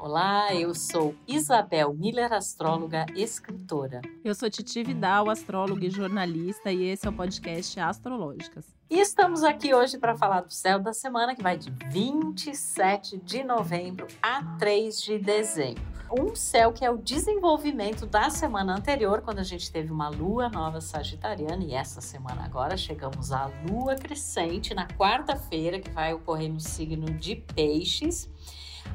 Olá, eu sou Isabel Miller, astróloga e escritora. Eu sou Titi Vidal, astróloga e jornalista, e esse é o podcast Astrológicas. E estamos aqui hoje para falar do céu da semana, que vai de 27 de novembro a 3 de dezembro. Um céu que é o desenvolvimento da semana anterior, quando a gente teve uma lua nova sagitariana, e essa semana agora chegamos à lua crescente na quarta-feira, que vai ocorrer no signo de Peixes.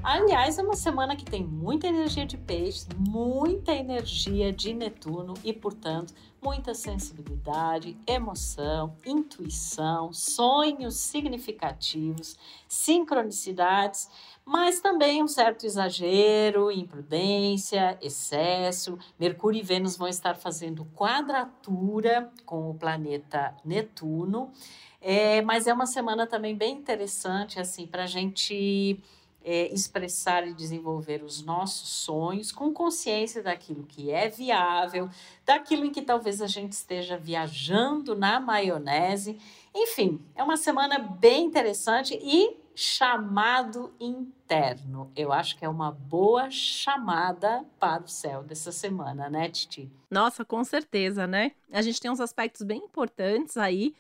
Aliás, é uma semana que tem muita energia de peixes, muita energia de Netuno e, portanto, muita sensibilidade, emoção, intuição, sonhos significativos, sincronicidades, mas também um certo exagero, imprudência, excesso. Mercúrio e Vênus vão estar fazendo quadratura com o planeta Netuno, é, mas é uma semana também bem interessante assim para a gente é, expressar e desenvolver os nossos sonhos com consciência daquilo que é viável, daquilo em que talvez a gente esteja viajando na maionese. Enfim, é uma semana bem interessante e chamado interno. Eu acho que é uma boa chamada para o céu dessa semana, né, Titi? Nossa, com certeza, né? A gente tem uns aspectos bem importantes aí,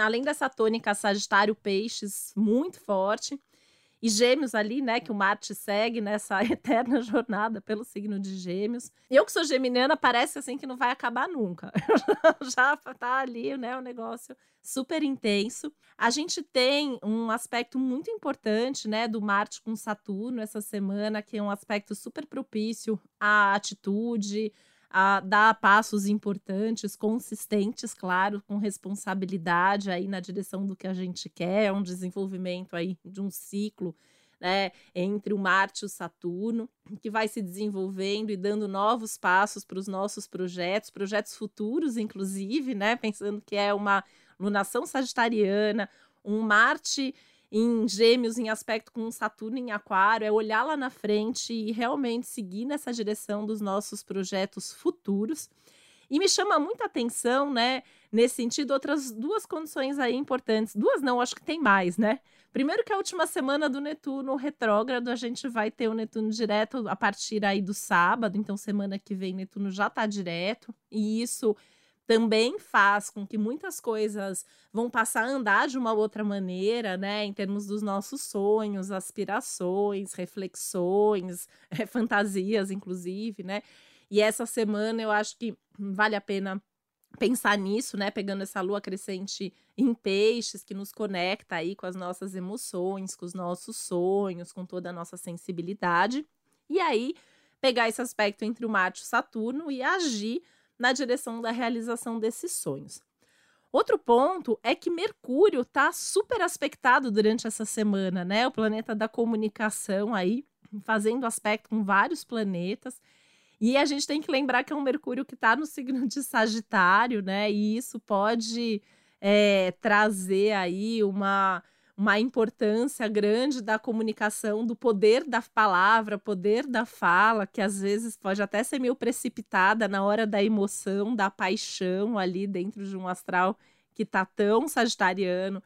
além dessa tônica Sagitário Peixes muito forte e Gêmeos ali, né, que o Marte segue nessa eterna jornada pelo signo de Gêmeos. Eu que sou geminiana, parece assim que não vai acabar nunca. Já tá ali, né, o negócio super intenso. A gente tem um aspecto muito importante, né, do Marte com Saturno essa semana, que é um aspecto super propício à atitude, a dar passos importantes, consistentes, claro, com responsabilidade aí na direção do que a gente quer, um desenvolvimento aí de um ciclo né, entre o Marte e o Saturno, que vai se desenvolvendo e dando novos passos para os nossos projetos, projetos futuros, inclusive, né, pensando que é uma lunação sagitariana, um Marte em Gêmeos, em aspecto com Saturno em Aquário, é olhar lá na frente e realmente seguir nessa direção dos nossos projetos futuros. E me chama muita atenção, né, nesse sentido, outras duas condições aí importantes. Duas não, acho que tem mais, né? Primeiro que a última semana do Netuno retrógrado, a gente vai ter o Netuno direto a partir aí do sábado, então semana que vem Netuno já tá direto, e isso também faz com que muitas coisas vão passar a andar de uma outra maneira, né, em termos dos nossos sonhos, aspirações, reflexões, é, fantasias, inclusive, né? E essa semana eu acho que vale a pena pensar nisso, né? Pegando essa lua crescente em peixes que nos conecta aí com as nossas emoções, com os nossos sonhos, com toda a nossa sensibilidade. E aí pegar esse aspecto entre o Marte e o Saturno e agir na direção da realização desses sonhos. Outro ponto é que Mercúrio está super aspectado durante essa semana, né? O planeta da comunicação aí, fazendo aspecto com vários planetas. E a gente tem que lembrar que é um Mercúrio que está no signo de Sagitário, né? E isso pode é, trazer aí uma uma importância grande da comunicação, do poder da palavra, poder da fala, que às vezes pode até ser meio precipitada na hora da emoção, da paixão ali dentro de um astral que tá tão sagitariano,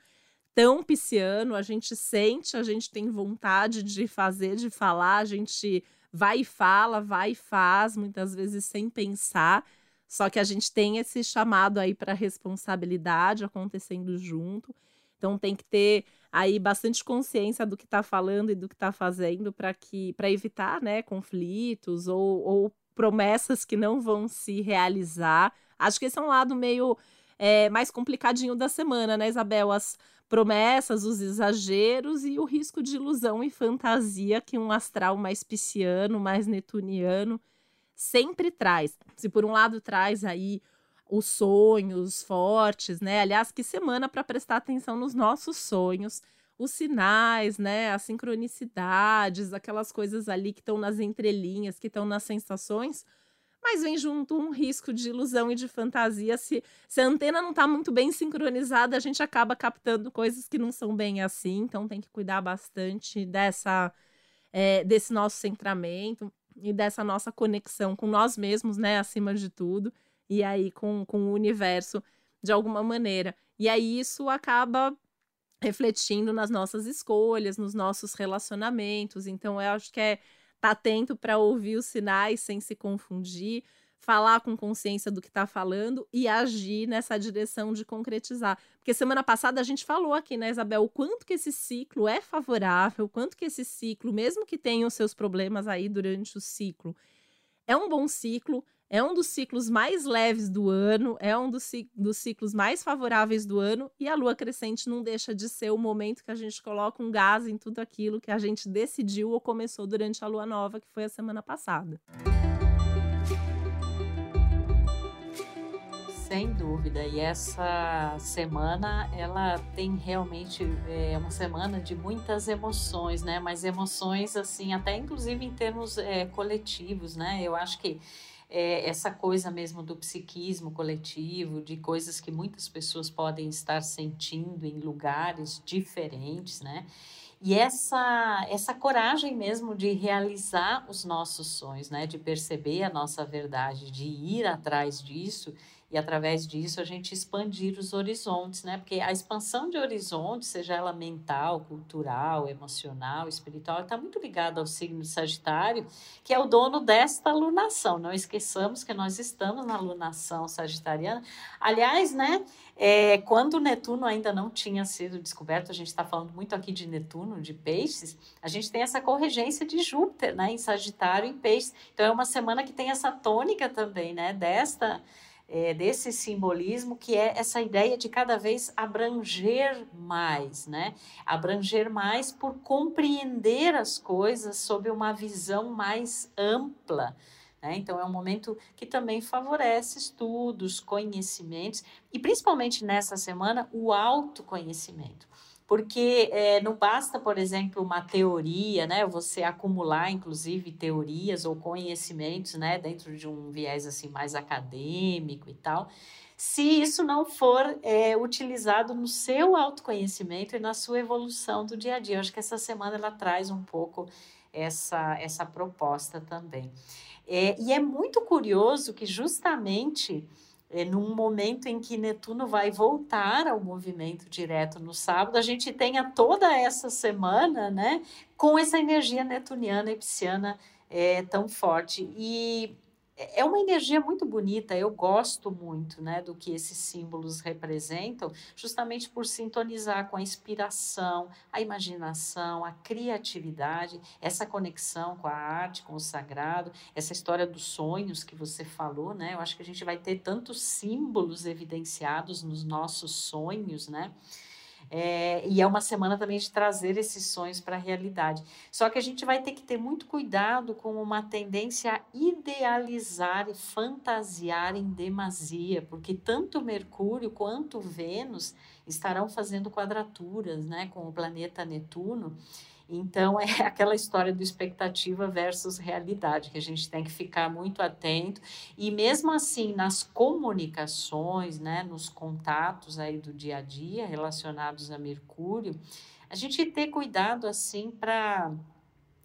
tão pisciano, a gente sente, a gente tem vontade de fazer, de falar, a gente vai e fala, vai e faz, muitas vezes sem pensar. Só que a gente tem esse chamado aí para responsabilidade acontecendo junto. Então tem que ter aí bastante consciência do que está falando e do que está fazendo para que para evitar né, conflitos ou, ou, promessas que não vão se realizar. Acho que esse é um lado meio é, mais complicadinho da semana, né, Isabel? As promessas, os exageros e o risco de ilusão e fantasia que um astral mais pisciano, mais netuniano sempre traz. Se por um lado traz aí os sonhos fortes, né? Aliás, que semana para prestar atenção nos nossos sonhos, os sinais, né? As sincronicidades, aquelas coisas ali que estão nas entrelinhas, que estão nas sensações. Mas vem junto um risco de ilusão e de fantasia. Se, se a antena não está muito bem sincronizada, a gente acaba captando coisas que não são bem assim. Então tem que cuidar bastante dessa é, desse nosso centramento e dessa nossa conexão com nós mesmos, né? Acima de tudo e aí com, com o universo de alguma maneira. E aí isso acaba refletindo nas nossas escolhas, nos nossos relacionamentos. Então eu acho que é tá atento para ouvir os sinais sem se confundir, falar com consciência do que está falando e agir nessa direção de concretizar. Porque semana passada a gente falou aqui, né, Isabel, o quanto que esse ciclo é favorável, o quanto que esse ciclo, mesmo que tenha os seus problemas aí durante o ciclo, é um bom ciclo, é um dos ciclos mais leves do ano, é um dos, ciclos mais favoráveis do ano, e a lua crescente não deixa de ser o momento que a gente coloca um gás em tudo aquilo que a gente decidiu ou começou durante a lua nova, que foi a semana passada. Sem dúvida, e essa semana ela tem realmente é, uma semana de muitas emoções, né? Mas emoções assim, até inclusive em termos é, coletivos, né? Eu acho que é, essa coisa mesmo do psiquismo coletivo, de coisas que muitas pessoas podem estar sentindo em lugares diferentes, né? E essa, essa coragem mesmo de realizar os nossos sonhos, né? De perceber a nossa verdade, de ir atrás disso e através disso a gente expandir os horizontes, né? Porque a expansão de horizontes, seja ela mental, cultural, emocional, espiritual, está muito ligada ao signo Sagitário, que é o dono desta lunação. Não esqueçamos que nós estamos na lunação sagitariana. Aliás, né? É, quando Netuno ainda não tinha sido descoberto, a gente está falando muito aqui de Netuno, de Peixes, a gente tem essa corregência de Júpiter, né? Em Sagitário e Peixes. Então é uma semana que tem essa tônica também, né? Desta é, desse simbolismo, que é essa ideia de cada vez abranger mais, né? Abranger mais por compreender as coisas sob uma visão mais ampla. Né? Então, é um momento que também favorece estudos, conhecimentos e, principalmente nessa semana, o autoconhecimento porque é, não basta, por exemplo, uma teoria, né? Você acumular, inclusive, teorias ou conhecimentos, né? Dentro de um viés assim mais acadêmico e tal, se isso não for é, utilizado no seu autoconhecimento e na sua evolução do dia a dia. Eu acho que essa semana ela traz um pouco essa, essa proposta também. É, e é muito curioso que justamente é, num momento em que Netuno vai voltar ao movimento direto no sábado, a gente tenha toda essa semana, né, com essa energia netuniana e pisciana é, tão forte. E é uma energia muito bonita, eu gosto muito né, do que esses símbolos representam, justamente por sintonizar com a inspiração, a imaginação, a criatividade, essa conexão com a arte, com o sagrado, essa história dos sonhos que você falou, né? Eu acho que a gente vai ter tantos símbolos evidenciados nos nossos sonhos, né? É, e é uma semana também de trazer esses sonhos para a realidade. Só que a gente vai ter que ter muito cuidado com uma tendência a idealizar e fantasiar em demasia, porque tanto Mercúrio quanto Vênus estarão fazendo quadraturas né, com o planeta Netuno. Então, é aquela história do expectativa versus realidade, que a gente tem que ficar muito atento. E mesmo assim, nas comunicações, né, nos contatos aí do dia a dia relacionados a Mercúrio, a gente ter cuidado assim para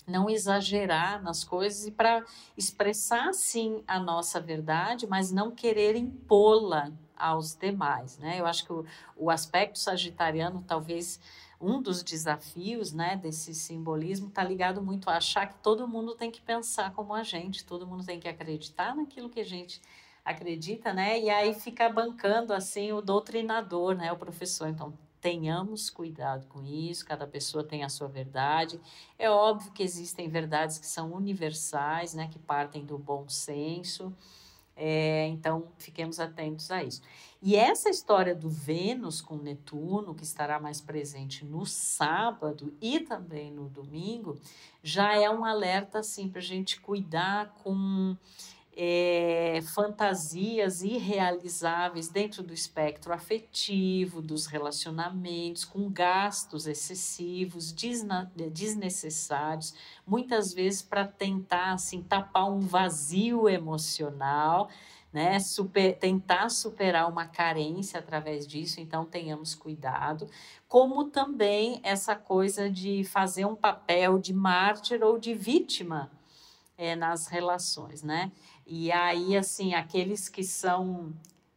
não exagerar nas coisas e para expressar sim a nossa verdade, mas não querer impô-la aos demais, né? Eu acho que o, o aspecto sagitariano talvez um dos desafios né, desse simbolismo está ligado muito a achar que todo mundo tem que pensar como a gente, todo mundo tem que acreditar naquilo que a gente acredita, né? E aí fica bancando assim o doutrinador, né, o professor. Então, tenhamos cuidado com isso, cada pessoa tem a sua verdade. É óbvio que existem verdades que são universais, né, que partem do bom senso. É, então, fiquemos atentos a isso. E essa história do Vênus com Netuno, que estará mais presente no sábado e também no domingo, já é um alerta assim, para a gente cuidar com é, fantasias irrealizáveis dentro do espectro afetivo, dos relacionamentos, com gastos excessivos, desnecessários, muitas vezes para tentar assim, tapar um vazio emocional. Né, super, tentar superar uma carência através disso, então tenhamos cuidado, como também essa coisa de fazer um papel de mártir ou de vítima é, nas relações, né? E aí, assim, aqueles que são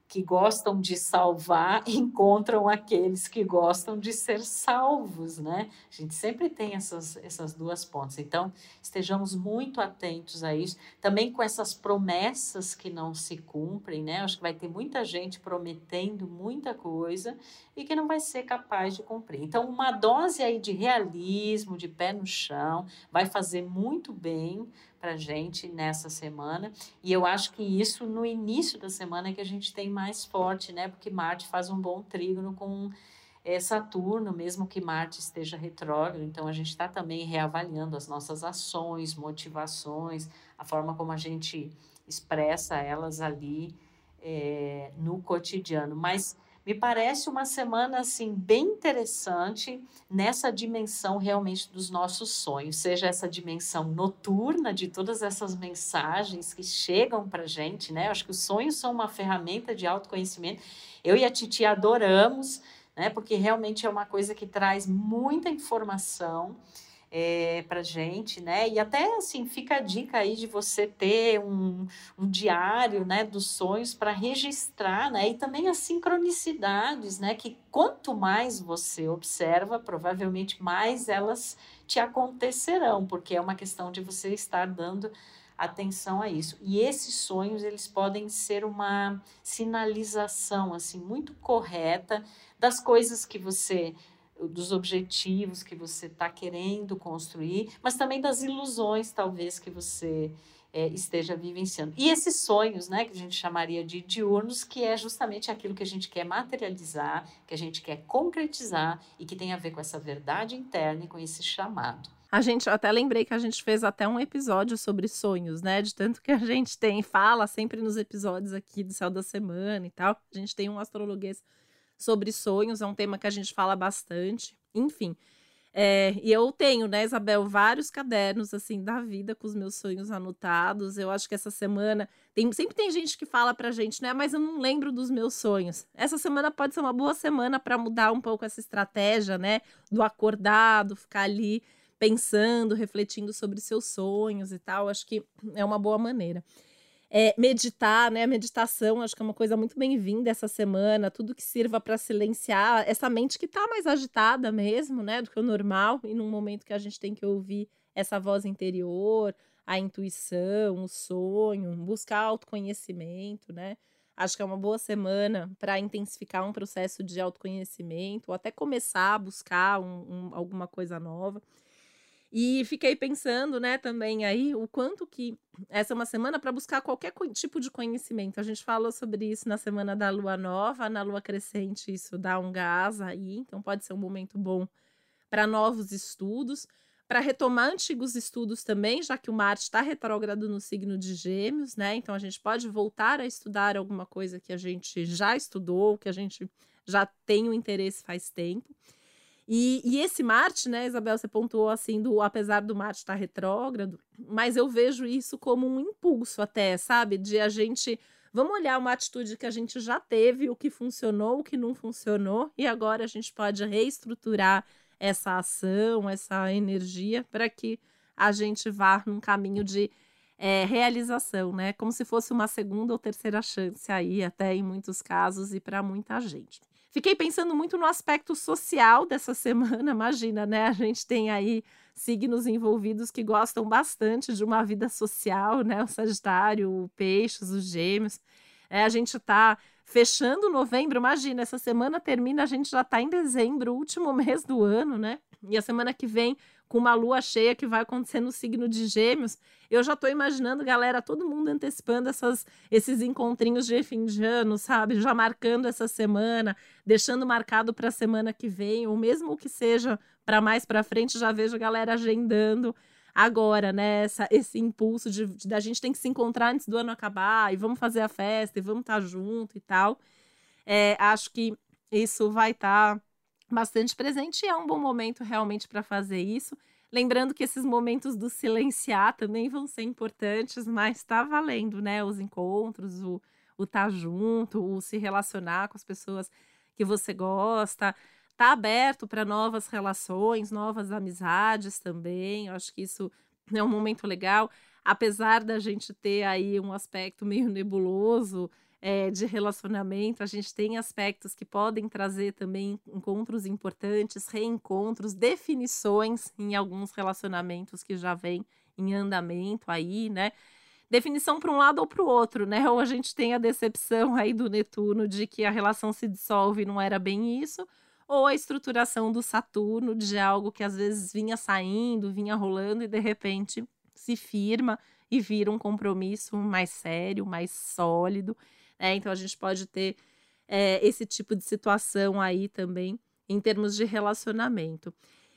que gostam de salvar encontram aqueles que gostam de ser salvos, né? A gente sempre tem essas, essas duas pontas. Então, estejamos muito atentos a isso. Também com essas promessas que não se cumprem, né? Acho que vai ter muita gente prometendo muita coisa e que não vai ser capaz de cumprir. Então, uma dose aí de realismo, de pé no chão, vai fazer muito bem para gente nessa semana. E eu acho que isso no início da semana é que a gente tem mais forte, né? Porque Marte faz um bom trígono com é, Saturno, mesmo que Marte esteja retrógrado. Então a gente está também reavaliando as nossas ações, motivações, a forma como a gente expressa elas ali é, no cotidiano. Mas me parece uma semana assim bem interessante nessa dimensão realmente dos nossos sonhos, seja essa dimensão noturna de todas essas mensagens que chegam para gente, né? Eu acho que os sonhos são uma ferramenta de autoconhecimento. Eu e a Titi adoramos, né? Porque realmente é uma coisa que traz muita informação é, para gente, né? E até assim fica a dica aí de você ter um, um diário, né, dos sonhos para registrar, né? E também as sincronicidades, né? Que quanto mais você observa, provavelmente mais elas te acontecerão, porque é uma questão de você estar dando atenção a isso. E esses sonhos, eles podem ser uma sinalização assim muito correta das coisas que você dos objetivos que você está querendo construir, mas também das ilusões, talvez, que você é, esteja vivenciando. E esses sonhos, né, que a gente chamaria de diurnos, que é justamente aquilo que a gente quer materializar, que a gente quer concretizar e que tem a ver com essa verdade interna e com esse chamado. A gente, até lembrei que a gente fez até um episódio sobre sonhos, né? De tanto que a gente tem, fala sempre nos episódios aqui do Céu da Semana e tal. A gente tem um astrologuês sobre sonhos, é um tema que a gente fala bastante. Enfim. É, e eu tenho, né, Isabel, vários cadernos assim da vida com os meus sonhos anotados. Eu acho que essa semana tem, sempre tem gente que fala pra gente, né, mas eu não lembro dos meus sonhos. Essa semana pode ser uma boa semana para mudar um pouco essa estratégia, né, do acordado, ficar ali pensando, refletindo sobre seus sonhos e tal. Acho que é uma boa maneira é, meditar, né? A meditação, acho que é uma coisa muito bem-vinda essa semana. Tudo que sirva para silenciar essa mente que está mais agitada mesmo, né? Do que o normal, e num momento que a gente tem que ouvir essa voz interior, a intuição, o sonho, buscar autoconhecimento, né? Acho que é uma boa semana para intensificar um processo de autoconhecimento, ou até começar a buscar um, um, alguma coisa nova. E fiquei pensando, né, também aí, o quanto que essa é uma semana para buscar qualquer tipo de conhecimento. A gente falou sobre isso na semana da lua nova, na lua crescente, isso dá um gás aí, então pode ser um momento bom para novos estudos, para retomar antigos estudos também, já que o Marte está retrógrado no signo de Gêmeos, né? Então a gente pode voltar a estudar alguma coisa que a gente já estudou, que a gente já tem o interesse faz tempo. E, e, esse Marte, né, Isabel, você pontuou assim, do apesar do Marte estar retrógrado, mas eu vejo isso como um impulso até, sabe? De a gente. Vamos olhar uma atitude que a gente já teve, o que funcionou, o que não funcionou, e agora a gente pode reestruturar essa ação, essa energia, para que a gente vá num caminho de é, realização, né? Como se fosse uma segunda ou terceira chance aí, até em muitos casos, e para muita gente. Fiquei pensando muito no aspecto social dessa semana. Imagina, né? A gente tem aí signos envolvidos que gostam bastante de uma vida social, né? O Sagitário, o Peixes, os Gêmeos. É, a gente está fechando novembro. Imagina, essa semana termina, a gente já está em dezembro, último mês do ano, né? E a semana que vem com uma lua cheia que vai acontecer no signo de Gêmeos. Eu já estou imaginando, galera, todo mundo antecipando essas, esses encontrinhos de fim de ano, sabe? Já marcando essa semana, deixando marcado para a semana que vem, ou mesmo que seja para mais para frente, já vejo a galera agendando agora, né? Essa, esse impulso de, de a gente tem que se encontrar antes do ano acabar e vamos fazer a festa e vamos estar tá junto e tal. É, acho que isso vai estar tá bastante presente e é um bom momento realmente para fazer isso. Lembrando que esses momentos do silenciar também vão ser importantes, mas está valendo, né? Os encontros, o estar tá junto, o se relacionar com as pessoas que você gosta, tá aberto para novas relações, novas amizades também. Eu acho que isso é um momento legal, apesar da gente ter aí um aspecto meio nebuloso é, de relacionamento, a gente tem aspectos que podem trazer também encontros importantes, reencontros, definições em alguns relacionamentos que já vêm em andamento aí, né? Definição para um lado ou para o outro, né? Ou a gente tem a decepção aí do Netuno de que a relação se dissolve e não era bem isso, ou a estruturação do Saturno de algo que às vezes vinha saindo, vinha rolando e de repente se firma e vira um compromisso mais sério, mais sólido. Né? Então a gente pode ter é, esse tipo de situação aí também em termos de relacionamento.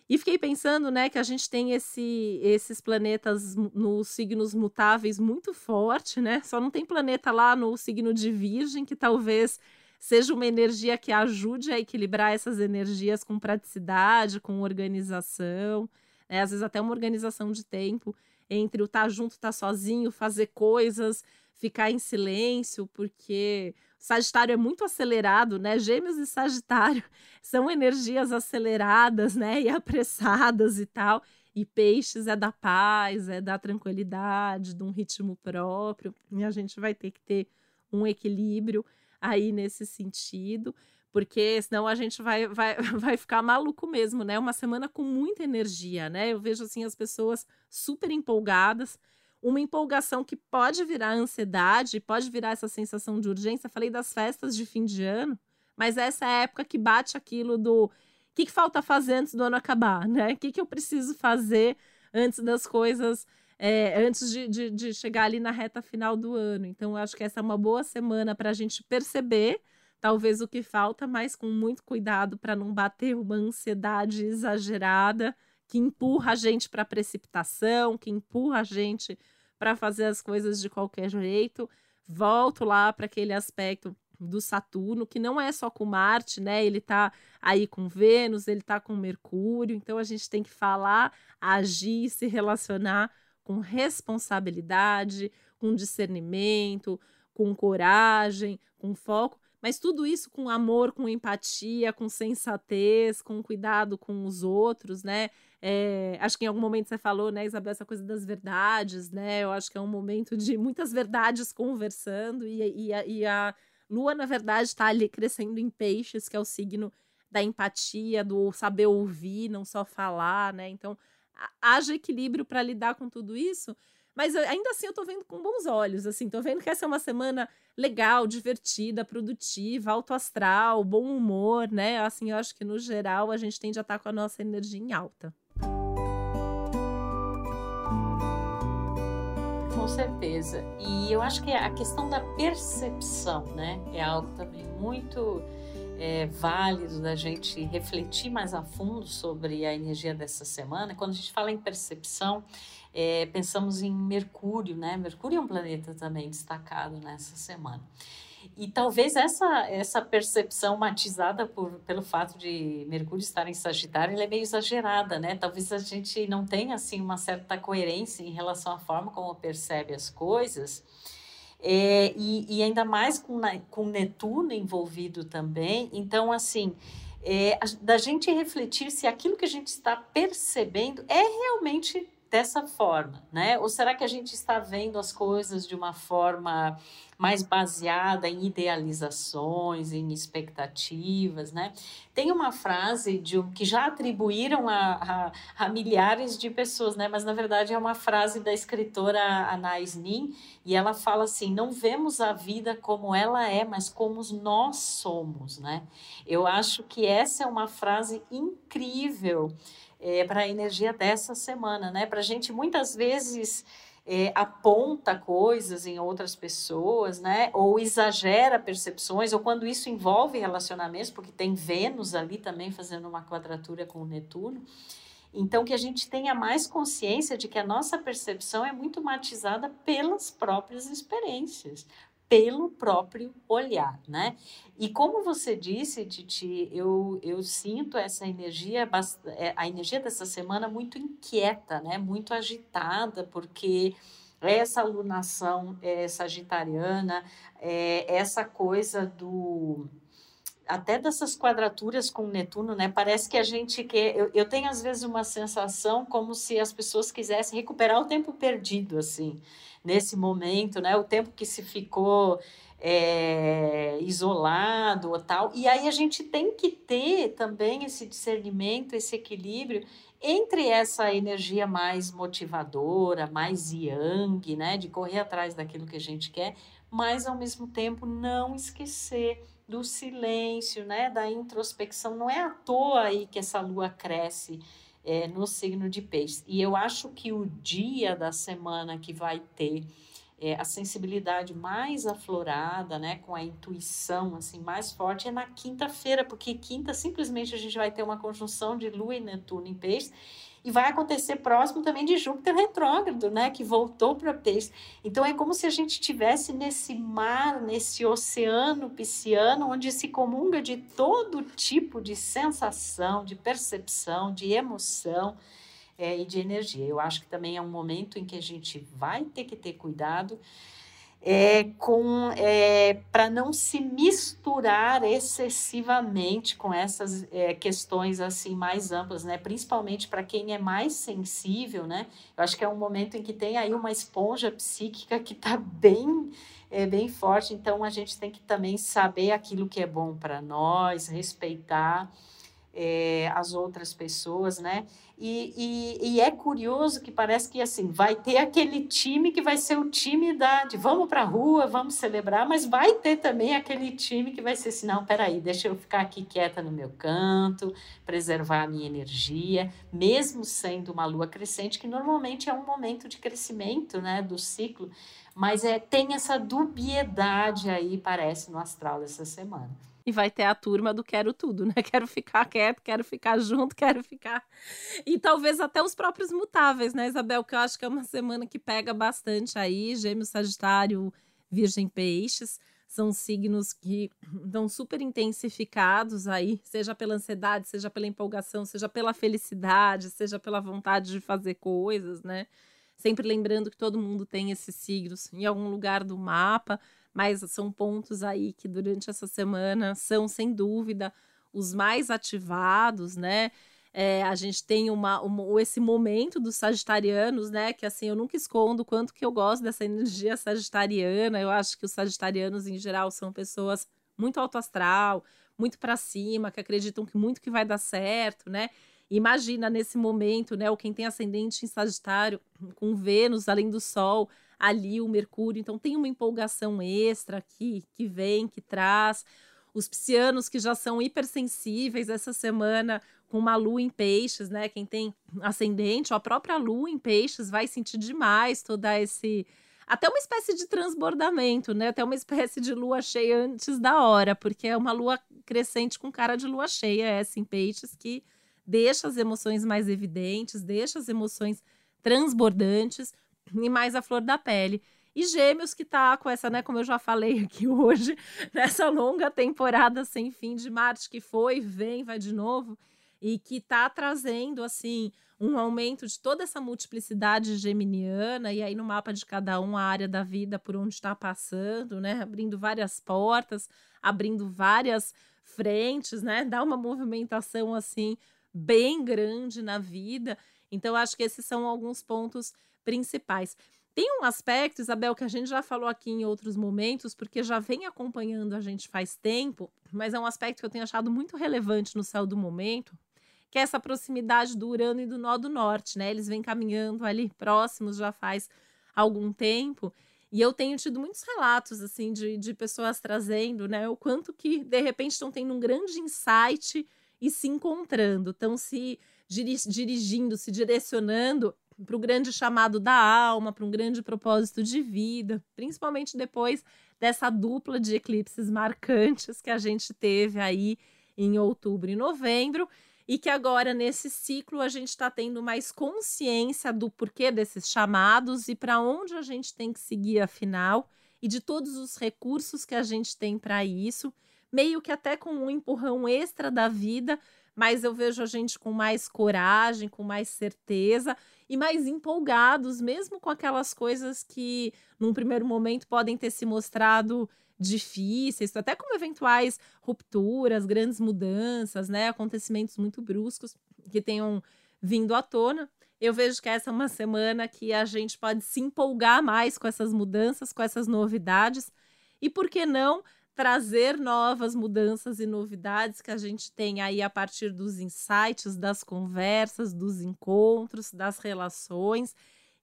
E fiquei pensando, né, que a gente tem esse, esses planetas nos signos mutáveis muito forte, né? Só não tem planeta lá no signo de Virgem, que talvez seja uma energia que ajude a equilibrar essas energias com praticidade, com organização, né? às vezes até uma organização de tempo entre o estar tá junto, estar tá sozinho, fazer coisas, ficar em silêncio, porque Sagitário é muito acelerado, né? Gêmeos e Sagitário são energias aceleradas, né? E apressadas e tal. E Peixes é da paz, é da tranquilidade, de um ritmo próprio. E a gente vai ter que ter um equilíbrio aí nesse sentido, porque senão a gente vai, vai, vai ficar maluco mesmo, né? Uma semana com muita energia, né? Eu vejo assim as pessoas super empolgadas uma empolgação que pode virar ansiedade, pode virar essa sensação de urgência. Falei das festas de fim de ano, mas essa é a época que bate aquilo do o que, que falta fazer antes do ano acabar, né? O que, que eu preciso fazer antes das coisas, é, antes de, de, de, chegar ali na reta final do ano. Então, eu acho que essa é uma boa semana para a gente perceber, talvez, o que falta, mas com muito cuidado para não bater uma ansiedade exagerada que empurra a gente para precipitação, que empurra a gente para fazer as coisas de qualquer jeito. Volto lá para aquele aspecto do Saturno, que não é só com Marte, né? Ele está aí com Vênus, ele está com Mercúrio, então a gente tem que falar, agir, se relacionar com responsabilidade, com discernimento, com coragem, com foco, mas tudo isso com amor, com empatia, com sensatez, com cuidado com os outros, né? É, acho que em algum momento você falou, né, Isabel, essa coisa das verdades, né? Eu acho que é um momento de muitas verdades conversando e, e, a, e a Lua, na verdade, está ali crescendo em peixes, que é o signo da empatia, do saber ouvir, não só falar, né? Então, haja equilíbrio para lidar com tudo isso, mas ainda assim eu tô vendo com bons olhos, assim, tô vendo que essa é uma semana legal, divertida, produtiva, alto astral, bom humor, né? Assim, eu acho que no geral a gente tende a estar tá com a nossa energia em alta. Com certeza. E eu acho que a questão da percepção, né, é algo também muito é, válido da gente refletir mais a fundo sobre a energia dessa semana. Quando a gente fala em percepção, é, pensamos em Mercúrio, né? Mercúrio é um planeta também destacado nessa semana. E talvez essa, essa percepção matizada por, pelo fato de Mercúrio estar em Sagitário, ela é meio exagerada, né? Talvez a gente não tenha, assim, uma certa coerência em relação à forma como percebe as coisas. É, e, e, ainda mais com, com Netuno envolvido também. Então, assim, é, da gente refletir se aquilo que a gente está percebendo é realmente dessa forma, né? Ou será que a gente está vendo as coisas de uma forma mais baseada em idealizações, em expectativas, né? Tem uma frase de um, que já atribuíram a, a, a, milhares de pessoas, né? Mas na verdade é uma frase da escritora Anais Nin e ela fala assim: não vemos a vida como ela é, mas como nós somos, né? Eu acho que essa é uma frase incrível é, para a energia dessa semana, né? Para a gente muitas vezes é, aponta coisas em outras pessoas, né? Ou exagera percepções, ou quando isso envolve relacionamentos, porque tem Vênus ali também fazendo uma quadratura com o Netuno. Então, que a gente tenha mais consciência de que a nossa percepção é muito matizada pelas próprias experiências, pelo próprio olhar, né? E como você disse, Titi, eu, eu sinto essa energia, é, a energia dessa semana muito inquieta, né? Muito agitada, porque essa alunação é, sagitariana, é, essa coisa do até dessas quadraturas com Netuno, né? Parece que a gente quer. Eu, eu tenho às vezes uma sensação como se as pessoas quisessem recuperar o tempo perdido, assim, nesse momento, né? O tempo que se ficou é, isolado ou tal. E aí a gente tem que ter também esse discernimento, esse equilíbrio entre essa energia mais motivadora, mais yang, né, de correr atrás daquilo que a gente quer, mas ao mesmo tempo não esquecer do silêncio, né, da introspecção. Não é à toa aí que essa lua cresce é, no signo de peixes. E eu acho que o dia da semana que vai ter é, a sensibilidade mais aflorada, né, com a intuição assim mais forte é na quinta-feira, porque quinta simplesmente a gente vai ter uma conjunção de Lua e Netuno em Peixes e vai acontecer próximo também de Júpiter retrógrado, né, que voltou para Peixes. Então é como se a gente estivesse nesse mar, nesse oceano pisciano, onde se comunga de todo tipo de sensação, de percepção, de emoção é, e de energia. Eu acho que também é um momento em que a gente vai ter que ter cuidado é, com é, para não se misturar excessivamente com essas é, questões assim mais amplas, né? Principalmente para quem é mais sensível, né? Eu acho que é um momento em que tem aí uma esponja psíquica que está bem é bem forte, então a gente tem que também saber aquilo que é bom para nós, respeitar é, as outras pessoas, né? E, e, e, é curioso que parece que assim vai ter aquele time que vai ser o time da de vamos para a rua, vamos celebrar, mas vai ter também aquele time que vai ser assim, não, peraí, deixa eu ficar aqui quieta no meu canto, preservar a minha energia, mesmo sendo uma lua crescente, que normalmente é um momento de crescimento né, do ciclo, mas é, tem essa dubiedade aí, parece, no astral dessa semana e vai ter a turma do quero tudo, né? Quero ficar quieto, quero ficar junto, quero ficar. E talvez até os próprios mutáveis, né, Isabel? Que eu acho que é uma semana que pega bastante aí. Gêmeos, Sagitário, Virgem, Peixes. São signos que estão super intensificados aí, seja pela ansiedade, seja pela empolgação, seja pela felicidade, seja pela vontade de fazer coisas, né? Sempre lembrando que todo mundo tem esses signos em algum lugar do mapa mas são pontos aí que durante essa semana são, sem dúvida, os mais ativados, né? É, a gente tem uma, uma, esse momento dos sagitarianos, né? Que assim, eu nunca escondo quanto que eu gosto dessa energia sagitariana. Eu acho que os sagitarianos, em geral, são pessoas muito alto astral, muito para cima, que acreditam que muito que vai dar certo, né? Imagina nesse momento, né? O quem tem ascendente em Sagitário, com Vênus além do Sol, ali o Mercúrio. Então tem uma empolgação extra aqui que vem, que traz. Os piscianos que já são hipersensíveis essa semana com uma lua em peixes, né? Quem tem ascendente, a própria lua em peixes vai sentir demais toda esse até uma espécie de transbordamento, né? Até uma espécie de lua cheia antes da hora, porque é uma lua crescente com cara de lua cheia, essa em peixes que deixa as emoções mais evidentes, deixa as emoções transbordantes, e mais a flor da pele. E Gêmeos que tá com essa, né, como eu já falei aqui hoje, nessa longa temporada sem fim de Marte que foi, vem, vai de novo, e que tá trazendo assim um aumento de toda essa multiplicidade geminiana e aí no mapa de cada um a área da vida por onde está passando, né, abrindo várias portas, abrindo várias frentes, né, dá uma movimentação assim bem grande na vida. Então acho que esses são alguns pontos principais. Tem um aspecto, Isabel, que a gente já falou aqui em outros momentos, porque já vem acompanhando a gente faz tempo, mas é um aspecto que eu tenho achado muito relevante no céu do momento, que é essa proximidade do Urano e do Nó do Norte, né? Eles vêm caminhando ali próximos já faz algum tempo. E eu tenho tido muitos relatos, assim, de, de pessoas trazendo, né? O quanto que, de repente, estão tendo um grande insight e se encontrando, estão se dirigindo, se direcionando para o grande chamado da alma, para um grande propósito de vida, principalmente depois dessa dupla de eclipses marcantes que a gente teve aí em outubro e novembro, e que agora nesse ciclo a gente está tendo mais consciência do porquê desses chamados e para onde a gente tem que seguir afinal, e de todos os recursos que a gente tem para isso, meio que até com um empurrão extra da vida mas eu vejo a gente com mais coragem, com mais certeza e mais empolgados, mesmo com aquelas coisas que, num primeiro momento, podem ter se mostrado difíceis, até como eventuais rupturas, grandes mudanças, né, acontecimentos muito bruscos que tenham vindo à tona. Eu vejo que essa é uma semana que a gente pode se empolgar mais com essas mudanças, com essas novidades. E por que não trazer novas mudanças e novidades que a gente tem aí a partir dos insights, das conversas, dos encontros, das relações.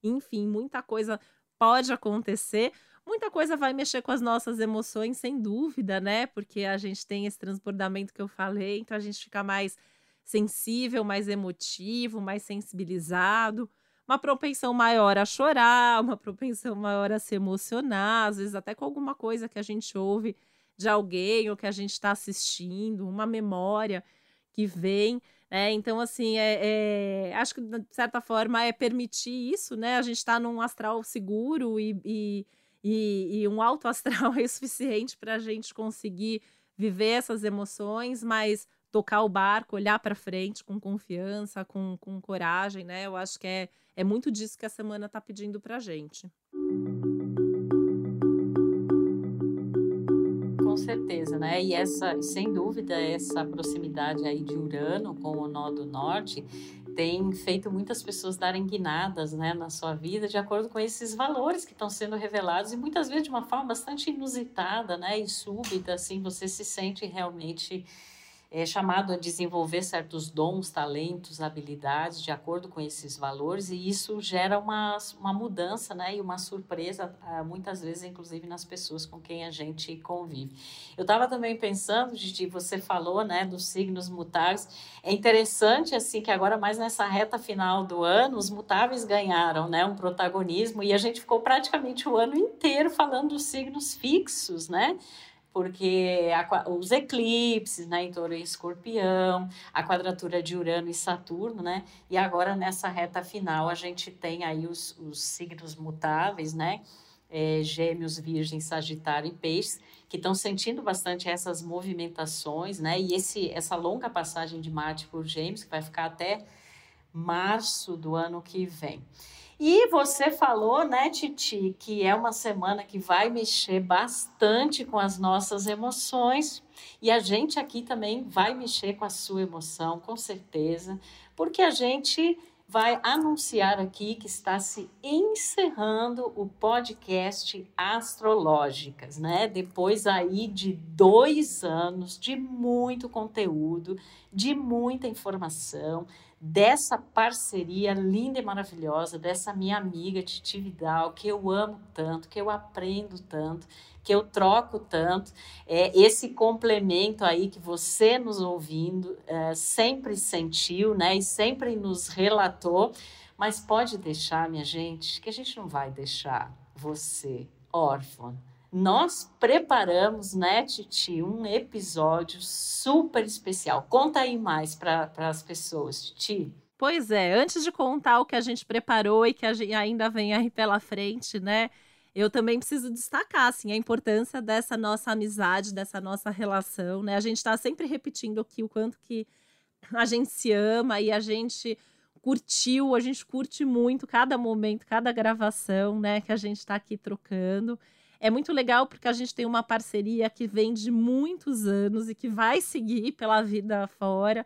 Enfim, muita coisa pode acontecer. Muita coisa vai mexer com as nossas emoções, sem dúvida, né? Porque a gente tem esse transbordamento que eu falei, então a gente fica mais sensível, mais emotivo, mais sensibilizado, uma propensão maior a chorar, uma propensão maior a se emocionar, às vezes até com alguma coisa que a gente ouve de alguém ou que a gente está assistindo, uma memória que vem. Né? Então, assim, é, é, acho que de certa forma é permitir isso, né? A gente está num astral seguro e, e, e, e um alto astral é suficiente para a gente conseguir viver essas emoções, mas tocar o barco, olhar para frente com confiança, com, com coragem, né? Eu acho que é, é muito disso que a semana está pedindo para gente. Certeza, né? E essa, sem dúvida, essa proximidade aí de Urano com o nó do norte tem feito muitas pessoas darem guinadas né, na sua vida de acordo com esses valores que estão sendo revelados e muitas vezes de uma forma bastante inusitada né, e súbita, assim, você se sente realmente é chamado a desenvolver certos dons, talentos, habilidades de acordo com esses valores e isso gera uma, uma mudança, né, e uma surpresa ah, muitas vezes, inclusive nas pessoas com quem a gente convive. Eu estava também pensando, Gigi, você falou, né, dos signos mutáveis. É interessante assim que agora mais nessa reta final do ano os mutáveis ganharam, né, um protagonismo e a gente ficou praticamente o ano inteiro falando dos signos fixos, né? Porque a, os eclipses, né, em touro e escorpião, a quadratura de Urano e Saturno, né, e agora nessa reta final a gente tem aí os, os signos mutáveis, né, é, gêmeos, virgem, sagitário e peixes, que estão sentindo bastante essas movimentações, né, e esse, essa longa passagem de Marte por gêmeos, que vai ficar até março do ano que vem. E você falou, né, Titi, que é uma semana que vai mexer bastante com as nossas emoções. E a gente aqui também vai mexer com a sua emoção, com certeza, porque a gente vai anunciar aqui que está se encerrando o podcast Astrológicas, né? Depois aí de dois anos de muito conteúdo, de muita informação, dessa parceria linda e maravilhosa, dessa minha amiga Titi Vidal, que eu amo tanto, que eu aprendo tanto, que eu troco tanto. É, esse complemento aí que você nos ouvindo é, sempre sentiu, né? E sempre nos relatou. Mas pode deixar, minha gente, que a gente não vai deixar você órfã nós preparamos, né, Titi, um episódio super especial. Conta aí mais para as pessoas, Titi. Pois é, antes de contar o que a gente preparou e que ainda vem aí pela frente, né? Eu também preciso destacar assim, a importância dessa nossa amizade, dessa nossa relação, né? A gente está sempre repetindo aqui o quanto que a gente se ama e a gente curtiu, a gente curte muito cada momento, cada gravação, né, que a gente está aqui trocando. É muito legal porque a gente tem uma parceria que vem de muitos anos e que vai seguir pela vida fora,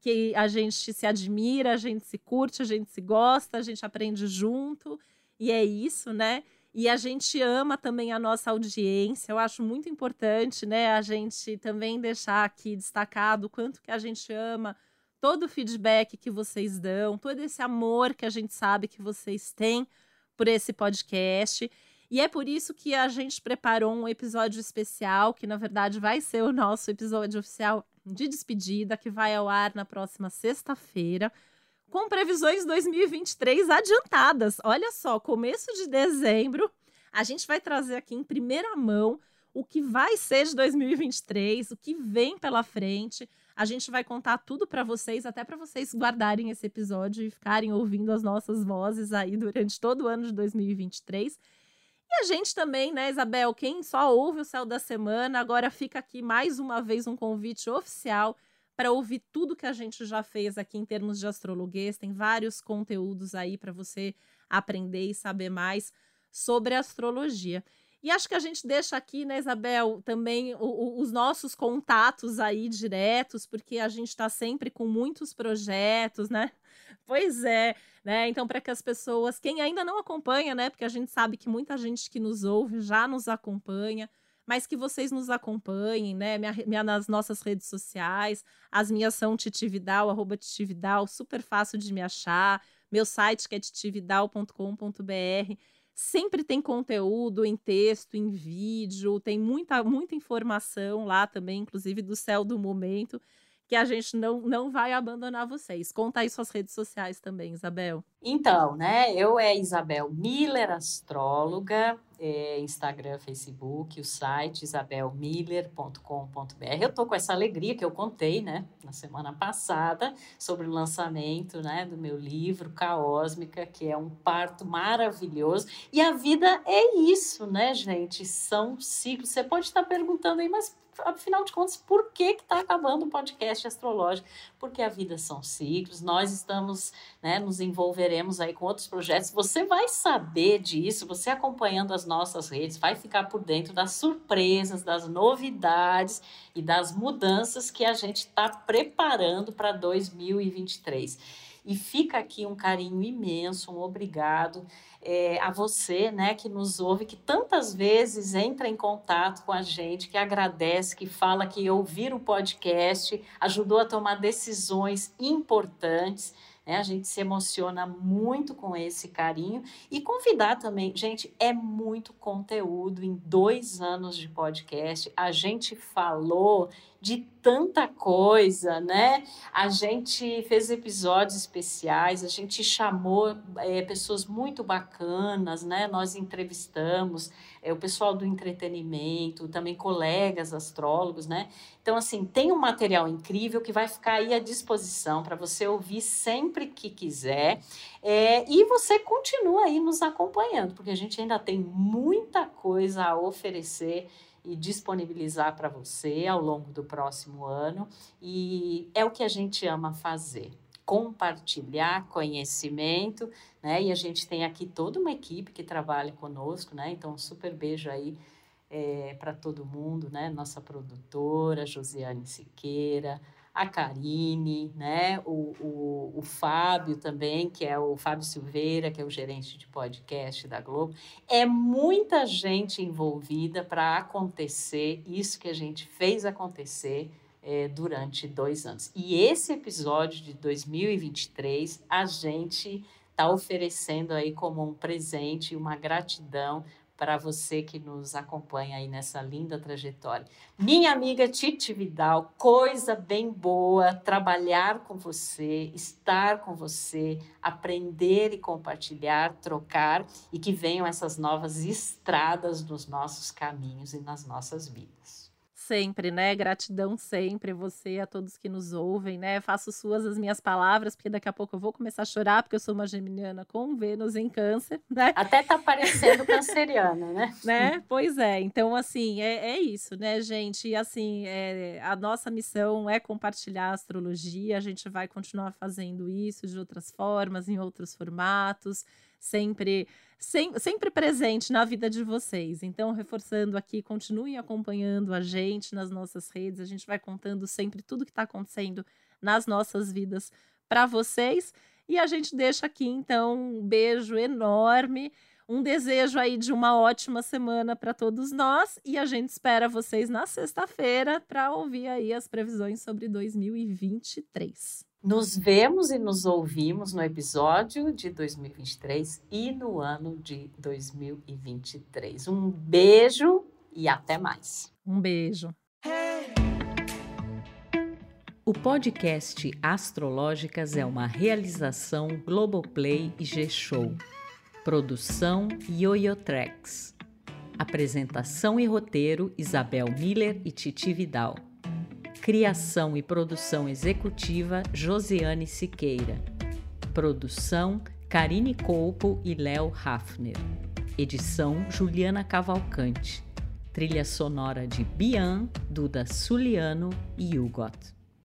que a gente se admira, a gente se curte, a gente se gosta, a gente aprende junto, e é isso, né? E a gente ama também a nossa audiência. Eu acho muito importante, né, a gente também deixar aqui destacado o quanto que a gente ama todo o feedback que vocês dão, todo esse amor que a gente sabe que vocês têm por esse podcast. E é por isso que a gente preparou um episódio especial, que na verdade vai ser o nosso episódio oficial de despedida, que vai ao ar na próxima sexta-feira, com previsões 2023 adiantadas. Olha só, começo de dezembro, a gente vai trazer aqui em primeira mão o que vai ser de 2023, o que vem pela frente. A gente vai contar tudo para vocês, até para vocês guardarem esse episódio e ficarem ouvindo as nossas vozes aí durante todo o ano de 2023. E a gente também, né, Isabel? Quem só ouve o Céu da Semana, agora fica aqui mais uma vez um convite oficial para ouvir tudo que a gente já fez aqui em termos de astrologuês. Tem vários conteúdos aí para você aprender e saber mais sobre astrologia. E acho que a gente deixa aqui, né, Isabel, também o, o, os nossos contatos aí diretos, porque a gente está sempre com muitos projetos, né? Pois é, né? Então, para que as pessoas, quem ainda não acompanha, né? Porque a gente sabe que muita gente que nos ouve já nos acompanha, mas que vocês nos acompanhem, né? Minha, minha, nas nossas redes sociais. As minhas são titividal, arroba titividal, super fácil de me achar. Meu site que é titividal.com.br sempre tem conteúdo em texto, em vídeo, tem muita, muita informação lá também, inclusive do céu do momento, que a gente não, não vai abandonar vocês. Conta aí suas redes sociais também, Isabel. Então, né, eu é Isabel Miller, astróloga, é, Instagram, Facebook, o site isabelmiller.com.br. Eu tô com essa alegria que eu contei, né, na semana passada, sobre o lançamento, né, do meu livro Caósmica, que é um parto maravilhoso. E a vida é isso, né, gente? São ciclos. Você pode estar perguntando aí, mas afinal de contas, por que está acabando o podcast astrológico? Porque a vida são ciclos, nós estamos, né, nos envolveremos aí com outros projetos. Você vai saber disso, você acompanhando as nossas redes, vai ficar por dentro das surpresas, das novidades e das mudanças que a gente está preparando para 2023. E fica aqui um carinho imenso, um obrigado é, a você, né, que nos ouve, que tantas vezes entra em contato com a gente, que agradece, que fala que ouvir o podcast ajudou a tomar decisões importantes. Né? A gente se emociona muito com esse carinho e convidar também, gente, é muito conteúdo em dois anos de podcast. A gente falou de tanta coisa, né? A gente fez episódios especiais, a gente chamou é, pessoas muito bacanas, né? Nós entrevistamos é, o pessoal do entretenimento, também colegas astrólogos, né? Então, assim, tem um material incrível que vai ficar aí à disposição para você ouvir sempre que quiser. É, e você continua aí nos acompanhando, porque a gente ainda tem muita coisa a oferecer e disponibilizar para você ao longo do próximo ano. E é o que a gente ama fazer compartilhar conhecimento, né? E a gente tem aqui toda uma equipe que trabalha conosco, né? Então, um super beijo aí é, para todo mundo, né? Nossa produtora, Josiane Siqueira, a Karine, né? O, o, o Fábio também, que é o Fábio Silveira, que é o gerente de podcast da Globo. É muita gente envolvida para acontecer isso que a gente fez acontecer é, durante dois anos. E esse episódio de 2023, a gente está oferecendo aí como um presente, uma gratidão para você que nos acompanha aí nessa linda trajetória. Minha amiga Titi Vidal, coisa bem boa trabalhar com você, estar com você, aprender e compartilhar, trocar e que venham essas novas estradas nos nossos caminhos e nas nossas vidas sempre, né? Gratidão sempre, você a todos que nos ouvem, né? Faço suas as minhas palavras, porque daqui a pouco eu vou começar a chorar, porque eu sou uma geminiana com Vênus em câncer, né? Até tá parecendo canceriana, né? né? Pois é, então assim, é, é isso, né, gente? E assim, é, a nossa missão é compartilhar a astrologia, a gente vai continuar fazendo isso de outras formas, em outros formatos, sempre sem, sempre presente na vida de vocês. Então, reforçando aqui, continuem acompanhando a gente nas nossas redes. A gente vai contando sempre tudo que está acontecendo nas nossas vidas para vocês. E a gente deixa aqui, então, um beijo enorme. Um desejo aí de uma ótima semana para todos nós e a gente espera vocês na sexta-feira para ouvir aí as previsões sobre 2023. Nos vemos e nos ouvimos no episódio de 2023 e no ano de 2023. Um beijo e até mais. Um beijo. O podcast Astrológicas é uma realização Globoplay e G-Show. Produção Yoyotreks. Apresentação e roteiro Isabel Miller e Titi Vidal. Criação e produção executiva Josiane Siqueira. Produção Karine Colpo e Léo Hafner. Edição Juliana Cavalcante. Trilha sonora de Bian, Duda Suliano e Hugot.